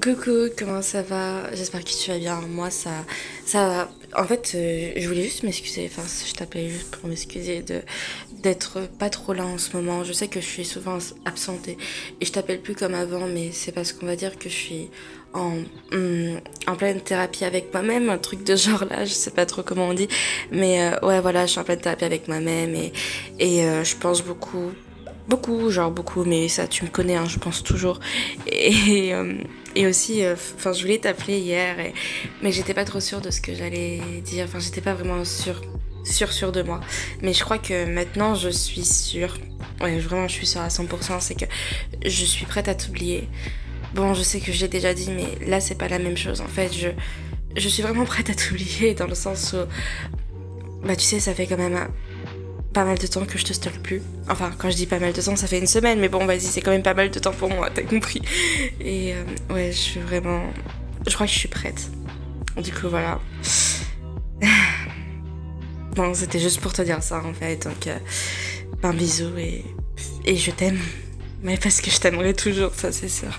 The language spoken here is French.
Coucou, comment ça va? J'espère que tu vas bien. Moi, ça, ça va. En fait, euh, je voulais juste m'excuser. Enfin, je t'appelais juste pour m'excuser de d'être pas trop là en ce moment. Je sais que je suis souvent absente et, je t'appelle plus comme avant, mais c'est parce qu'on va dire que je suis en, hum, en pleine thérapie avec moi-même, un truc de genre là, je sais pas trop comment on dit, mais euh, ouais, voilà, je suis en pleine thérapie avec moi-même et, et euh, je pense beaucoup Beaucoup, genre beaucoup, mais ça, tu me connais, hein, je pense toujours. Et, euh, et aussi, euh, enfin, je voulais t'appeler hier, et, mais j'étais pas trop sûre de ce que j'allais dire. Enfin, j'étais pas vraiment sûre, sûre, sûre de moi. Mais je crois que maintenant, je suis sûre. Ouais, vraiment, je suis sûre à 100%. C'est que je suis prête à t'oublier. Bon, je sais que je l'ai déjà dit, mais là, c'est pas la même chose. En fait, je, je suis vraiment prête à t'oublier dans le sens où, bah, tu sais, ça fait quand même pas mal de temps que je te stalk plus. Enfin, quand je dis pas mal de temps, ça fait une semaine, mais bon, vas-y, c'est quand même pas mal de temps pour moi, t'as compris. Et euh, ouais, je suis vraiment. Je crois que je suis prête. Du coup, voilà. Bon, c'était juste pour te dire ça en fait. Donc, euh, un bisou et, et je t'aime. Mais parce que je t'aimerai toujours, ça c'est sûr.